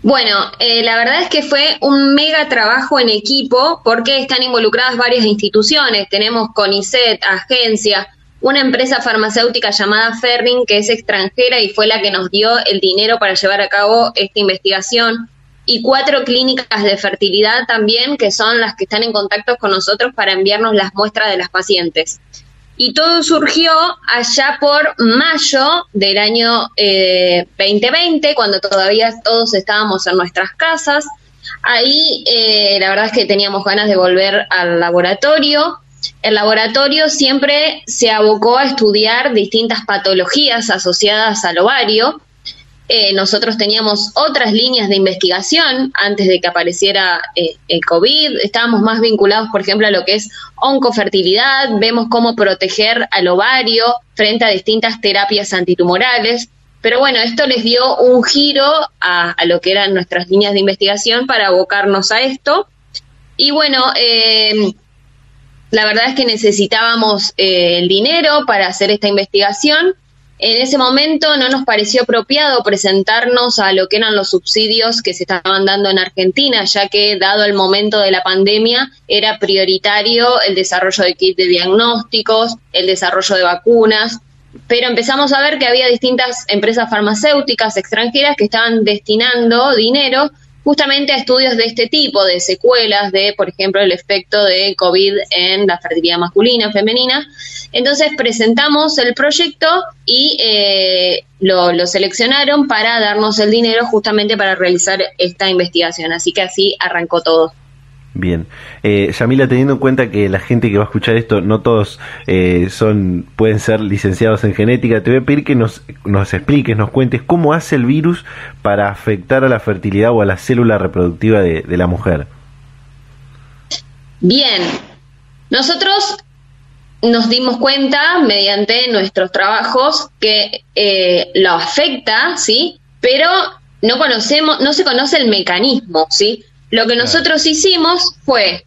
Bueno, eh, la verdad es que fue un mega trabajo en equipo porque están involucradas varias instituciones. Tenemos CONICET, agencia, una empresa farmacéutica llamada Ferring que es extranjera y fue la que nos dio el dinero para llevar a cabo esta investigación. Y cuatro clínicas de fertilidad también que son las que están en contacto con nosotros para enviarnos las muestras de las pacientes. Y todo surgió allá por mayo del año 2020, eh, cuando todavía todos estábamos en nuestras casas. Ahí eh, la verdad es que teníamos ganas de volver al laboratorio. El laboratorio siempre se abocó a estudiar distintas patologías asociadas al ovario eh, nosotros teníamos otras líneas de investigación antes de que apareciera eh, el COVID. Estábamos más vinculados, por ejemplo, a lo que es oncofertilidad. Vemos cómo proteger al ovario frente a distintas terapias antitumorales. Pero bueno, esto les dio un giro a, lo que eran nuestras líneas de investigación para abocarnos a esto. Y bueno, eh, la verdad es que necesitábamos el dinero para hacer esta investigación en ese momento no nos pareció apropiado presentarnos a lo que eran los subsidios que se estaban dando en Argentina, ya que dado el momento de la pandemia era prioritario el desarrollo de kits de diagnósticos, el desarrollo de vacunas, pero empezamos a ver que había distintas empresas farmacéuticas extranjeras que estaban destinando dinero justamente a estudios de este tipo, de secuelas de, por ejemplo, el efecto de COVID en la fertilidad masculina, femenina. Entonces presentamos el proyecto y eh, lo, lo, seleccionaron para darnos el dinero justamente para realizar esta investigación. Así que así arrancó todo. Bien. Eh, Yamila, teniendo en cuenta que la gente que va a escuchar esto, no todos eh, son pueden ser licenciados en genética, te voy a pedir que nos, nos expliques, nos cuentes cómo hace el virus para afectar a la fertilidad o a la célula reproductiva de, la mujer. Bien. Nosotros nos dimos cuenta mediante nuestros trabajos que eh, lo afecta, ¿sí? Pero no conocemos, no se conoce el mecanismo, ¿sí? Lo que nosotros hicimos fue,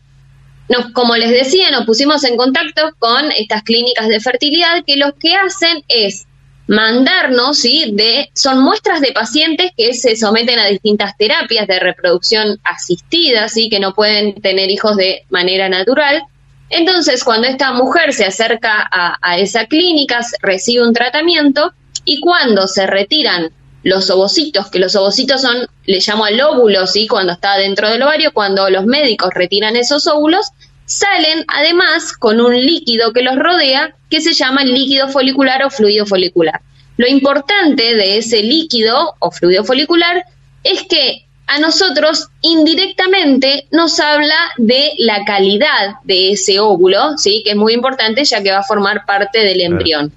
nos, como les decía, nos pusimos en contacto con estas clínicas de fertilidad que lo que hacen es mandarnos, ¿sí? De, son muestras de pacientes que se someten a distintas terapias de reproducción asistida, ¿sí? Que no pueden tener hijos de manera natural. Entonces, cuando esta mujer se acerca a, a esa clínica, recibe un tratamiento y cuando se retiran los ovocitos, que los ovocitos son, le llamo al óvulo, ¿sí? Cuando está dentro del ovario, cuando los médicos retiran esos óvulos, salen además con un líquido que los rodea que se llama líquido folicular o fluido folicular. Lo importante de ese líquido o fluido folicular es que a nosotros indirectamente nos habla de la calidad de ese óvulo, ¿sí? que es muy importante ya que va a formar parte del embrión.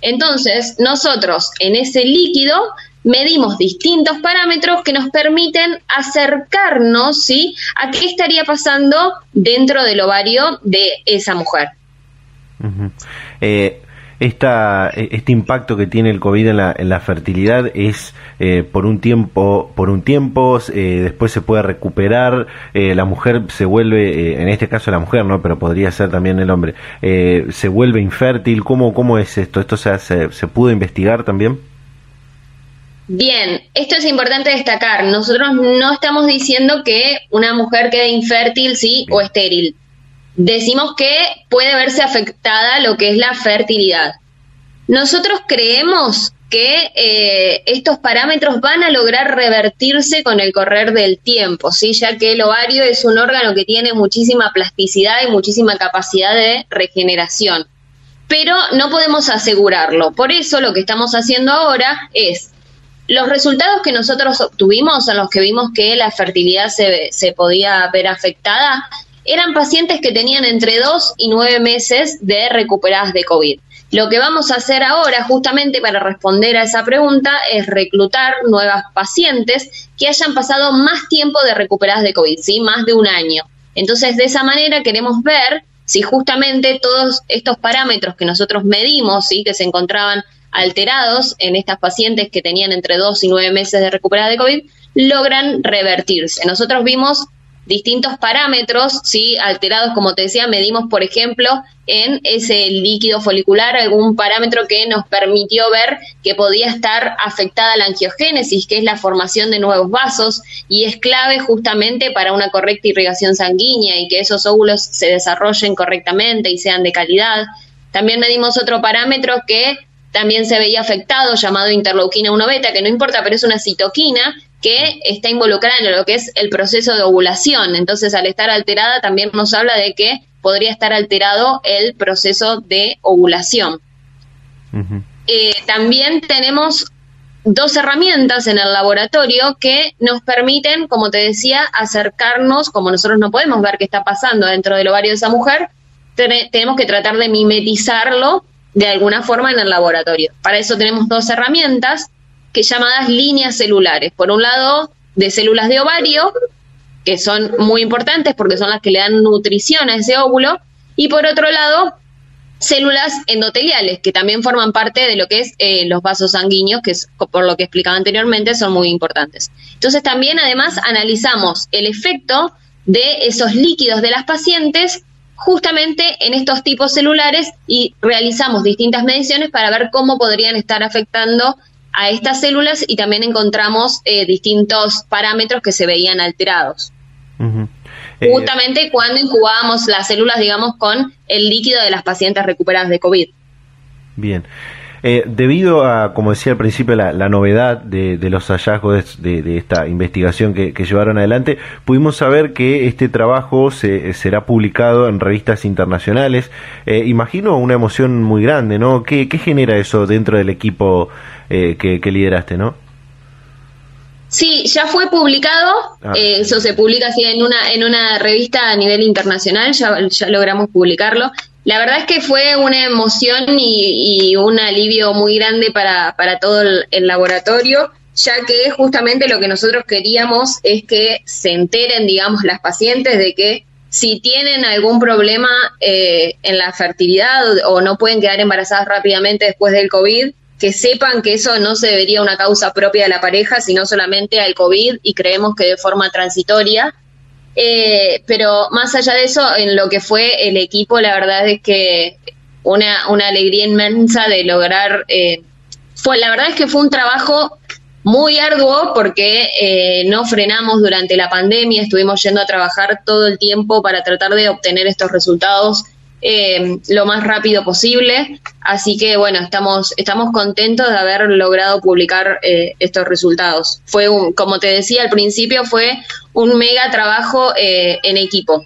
Entonces, nosotros en ese líquido medimos distintos parámetros que nos permiten acercarnos ¿sí? a qué estaría pasando dentro del ovario de esa mujer esta, este impacto que tiene el COVID en la, fertilidad es eh, por un tiempo, por un tiempo, eh, después se puede recuperar, eh, la mujer se vuelve, en este caso la mujer, ¿no? Pero podría ser también el hombre, se vuelve infértil, ¿cómo, cómo es esto? ¿Esto se, se, se pudo investigar también? Bien, esto es importante destacar. Nosotros no estamos diciendo que una mujer quede infértil, sí, o estéril decimos que puede verse afectada lo que es la fertilidad. Nosotros creemos que eh, estos parámetros van a lograr revertirse con el correr del tiempo, ¿sí? ya que el ovario es un órgano que tiene muchísima plasticidad y muchísima capacidad de regeneración. Pero no podemos asegurarlo. Por eso lo que estamos haciendo ahora es los resultados que nosotros obtuvimos en los que vimos que la fertilidad se, podía ver afectada eran pacientes que tenían entre dos y nueve meses de recuperadas de COVID. Lo que vamos a hacer ahora, justamente para responder a esa pregunta, es reclutar nuevas pacientes que hayan pasado más tiempo de recuperadas de COVID, ¿sí? más de un año. Entonces, de esa manera queremos ver si justamente todos estos parámetros que nosotros medimos, ¿sí? que se encontraban alterados en estas pacientes que tenían entre dos y nueve meses de recuperadas de COVID, logran revertirse. Nosotros vimos distintos parámetros, ¿sí? alterados, como te decía, medimos, por ejemplo, en ese líquido folicular algún parámetro que nos permitió ver que podía estar afectada la angiogénesis, que es la formación de nuevos vasos, y es clave justamente para una correcta irrigación sanguínea y que esos óvulos se desarrollen correctamente y sean de calidad. También medimos otro parámetro que también se veía afectado, llamado interleuquina 1 beta, que no importa, pero es una citoquina que está involucrada en lo que es el proceso de ovulación. Entonces, al estar alterada, también nos habla de que podría estar alterado el proceso de ovulación. Eh, también tenemos dos herramientas en el laboratorio que nos permiten, como te decía, acercarnos, como nosotros no podemos ver qué está pasando dentro del ovario de esa mujer, tenemos que tratar de mimetizarlo de alguna forma en el laboratorio. Para eso tenemos dos herramientas que llamadas líneas celulares. Por un lado, de células de ovario, que son muy importantes porque son las que le dan nutrición a ese óvulo, y por otro lado, células endoteliales, que también forman parte de lo que es eh, los vasos sanguíneos, que es, por lo que explicaba anteriormente, son muy importantes. Entonces también además analizamos el efecto de esos líquidos de las pacientes justamente en estos tipos celulares y realizamos distintas mediciones para ver cómo podrían estar afectando a estas células y también encontramos eh, distintos parámetros que se veían alterados. Eh, Justamente cuando incubábamos las células, digamos, con el líquido de las pacientes recuperadas de COVID. Bien. Eh, debido a, como decía al principio, la, novedad de, los hallazgos de, esta investigación que, llevaron adelante, pudimos saber que este trabajo se, será publicado en revistas internacionales. Eh, imagino una emoción muy grande, ¿no? ¿Qué, genera eso dentro del equipo eh, que, lideraste, no? Sí, ya fue publicado, ah, eso se publica así en una, en una revista a nivel internacional, ya, ya logramos publicarlo. La verdad es que fue una emoción y, un alivio muy grande para, todo el, laboratorio, ya que justamente lo que nosotros queríamos es que se enteren, digamos, las pacientes de que si tienen algún problema eh, en la fertilidad o, no pueden quedar embarazadas rápidamente después del COVID, que sepan que eso no se debería una causa propia de la pareja, sino solamente al COVID y creemos que de forma transitoria eh, pero más allá de eso, en lo que fue el equipo, la verdad es que una, una alegría inmensa de lograr. Eh, fue, la verdad es que fue un trabajo muy arduo porque eh, no frenamos durante la pandemia, estuvimos yendo a trabajar todo el tiempo para tratar de obtener estos resultados eh, lo más rápido posible. Así que bueno, estamos, estamos contentos de haber logrado publicar eh, estos resultados. Fue un, como te decía al principio, fue un mega trabajo eh, en equipo.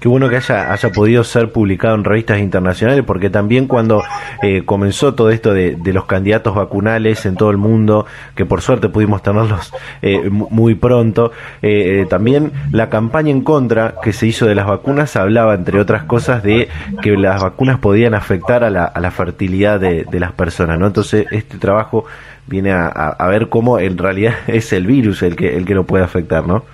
Qué bueno que haya, haya podido ser publicado en revistas internacionales, porque también cuando eh, comenzó todo esto de, los candidatos vacunales en todo el mundo, que por suerte pudimos tenerlos eh, muy pronto, eh, también la campaña en contra que se hizo de las vacunas hablaba, entre otras cosas, de que las vacunas podían afectar a la, a la fertilidad de, las personas, ¿no? Entonces, este trabajo viene a, a ver cómo en realidad es el virus el que, el que lo puede afectar, ¿no?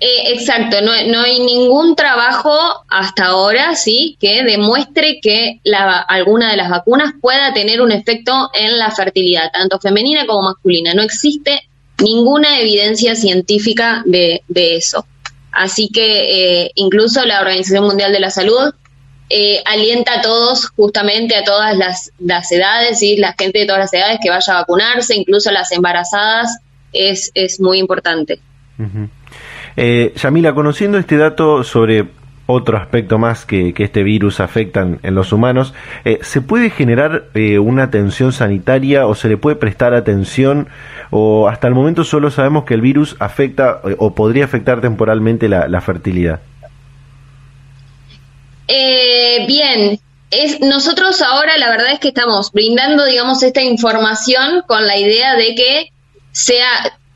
Eh, exacto, no, no, hay ningún trabajo hasta ahora, sí, que demuestre que la, alguna de las vacunas pueda tener un efecto en la fertilidad, tanto femenina como masculina. No existe ninguna evidencia científica de, eso. Así que eh, incluso la Organización Mundial de la Salud eh, alienta a todos, justamente a todas las, las, edades y la gente de todas las edades que vaya a vacunarse, incluso las embarazadas, es, es muy importante. Eh, Yamila, conociendo este dato sobre otro aspecto más que, este virus afecta en, los humanos, eh, ¿se puede generar eh, una atención sanitaria o se le puede prestar atención o hasta el momento solo sabemos que el virus afecta o podría afectar temporalmente la, fertilidad? bien, es, nosotros ahora la verdad es que estamos brindando, digamos, esta información con la idea de que sea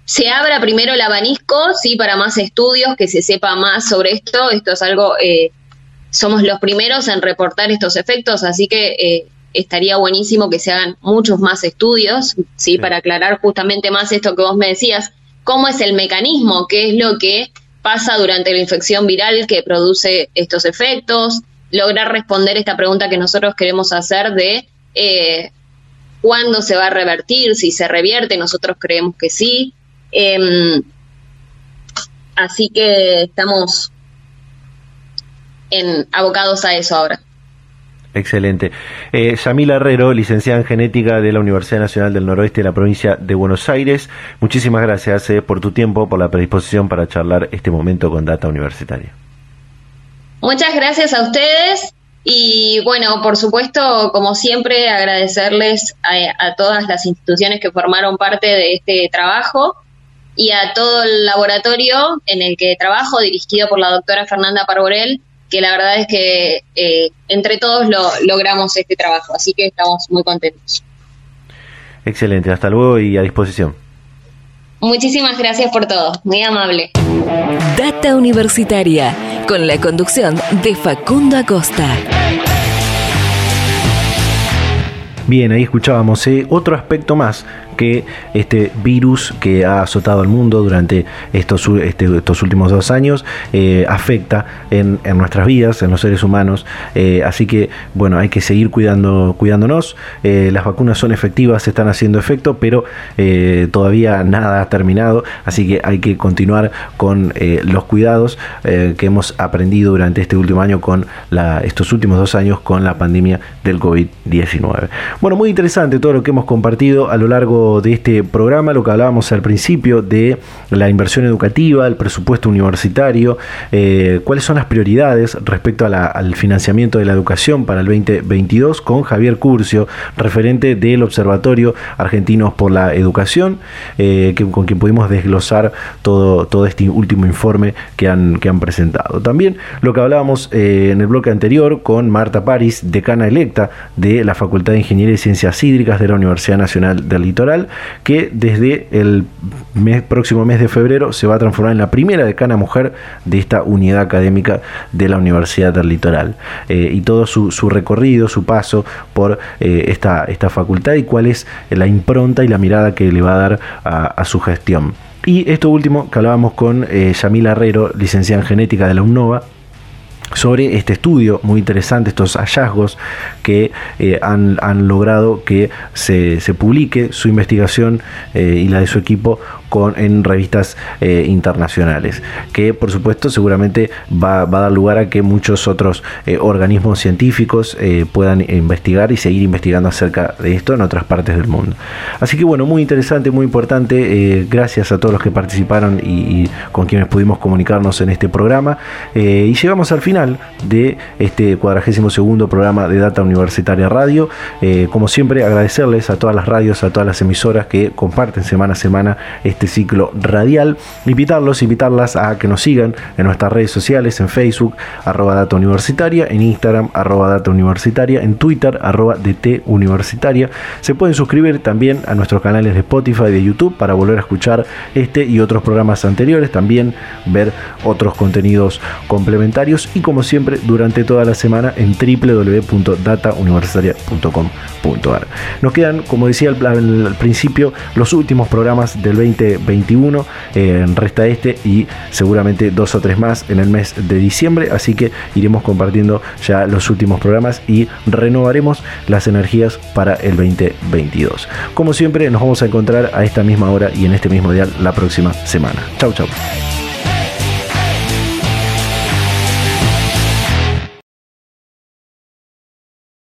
se abra primero el abanisco, sí, para más estudios, que se sepa más sobre esto. Esto es algo, eh, somos los primeros en reportar estos efectos, así que eh, estaría buenísimo que se hagan muchos más estudios, sí, para aclarar justamente más esto que vos me decías, cómo es el mecanismo, qué es lo que pasa durante la infección viral que produce estos efectos, lograr responder esta pregunta que nosotros queremos hacer de eh, cuándo se va a revertir, si se revierte, nosotros creemos que sí, Em, así que estamos en, abocados a eso ahora. Excelente. Eh, Yamila Herrero, licenciada en genética de la Universidad Nacional del Noroeste de la provincia de Buenos Aires, muchísimas gracias eh, por tu tiempo, por la predisposición para charlar este momento con Data Universitaria. Muchas gracias a ustedes y bueno, por supuesto, como siempre, agradecerles a todas las instituciones que formaron parte de este trabajo y a todo el laboratorio en el que trabajo, dirigido por la doctora Fernanda Parborel, que la verdad es que eh, entre todos lo, logramos este trabajo, así que estamos muy contentos. Excelente, hasta luego y a disposición. Muchísimas gracias por todo, muy amable. Data Universitaria, con la conducción de Facundo Acosta. Bien, ahí escuchábamos eh, otro aspecto más que este virus que ha azotado al mundo durante estos, este, últimos dos años eh, afecta en, nuestras vidas, en los seres humanos. Eh, así que, bueno, hay que seguir cuidando, cuidándonos. Eh, las vacunas son efectivas, están haciendo efecto, pero todavía nada ha terminado. Así que hay que continuar con los cuidados que hemos aprendido durante este último año, con la, estos últimos dos años, con la pandemia del COVID-19. Bueno, muy interesante todo lo que hemos compartido a lo largo de este programa, lo que hablábamos al principio de la inversión educativa, el presupuesto universitario, eh, cuáles son las prioridades respecto al financiamiento de la educación para el 2022 con Javier Curcio, referente del Observatorio Argentinos por la Educación, eh, con quien pudimos desglosar todo, todo este último informe que han, que han presentado. También lo que hablábamos eh, en el bloque anterior con Marta París, decana electa de la Facultad de Ingeniería y Ciencias Hídricas de la Universidad Nacional del Litoral, que desde el próximo mes de febrero se va a transformar en la primera decana mujer de esta unidad académica de la Universidad del Litoral. Eh, y todo su, recorrido, su paso por eh, esta, esta facultad y cuál es la impronta y la mirada que le va a dar a, su gestión. Y esto último que hablábamos con eh, Yamila Herrero, licenciada en genética de la UNOVA, sobre este estudio muy interesante, estos hallazgos que eh, han, logrado que se, publique su investigación eh, y la de su equipo en revistas eh, internacionales, que por supuesto seguramente va, a dar lugar a que muchos otros eh, organismos científicos eh, puedan investigar y seguir investigando acerca de esto en otras partes del mundo. Así que bueno, muy interesante, muy importante, gracias a todos los que participaron y, con quienes pudimos comunicarnos en este programa y llegamos al final de este cuadragésimo segundo programa de Data Universitaria Radio. como siempre, agradecerles a todas las radios, a todas las emisoras que comparten semana a semana este este ciclo radial. Invitarlos, invitarlas a que nos sigan en nuestras redes sociales, en Facebook, arroba data universitaria, en Instagram, arroba data universitaria, en Twitter, arroba DT universitaria. Se pueden suscribir también a nuestros canales de Spotify, de YouTube, para volver a escuchar este y otros programas anteriores, también ver otros contenidos complementarios y como siempre durante toda la semana en www.datauniversitaria.com.ar. Nos quedan, como decía al, principio, los últimos programas del 2021, eh, resta este y seguramente dos o tres más en el mes de diciembre, así que iremos compartiendo ya los últimos programas y renovaremos las energías para el 2022. Como siempre, nos vamos a encontrar a esta misma hora y en este mismo día la próxima semana. Chau, chau.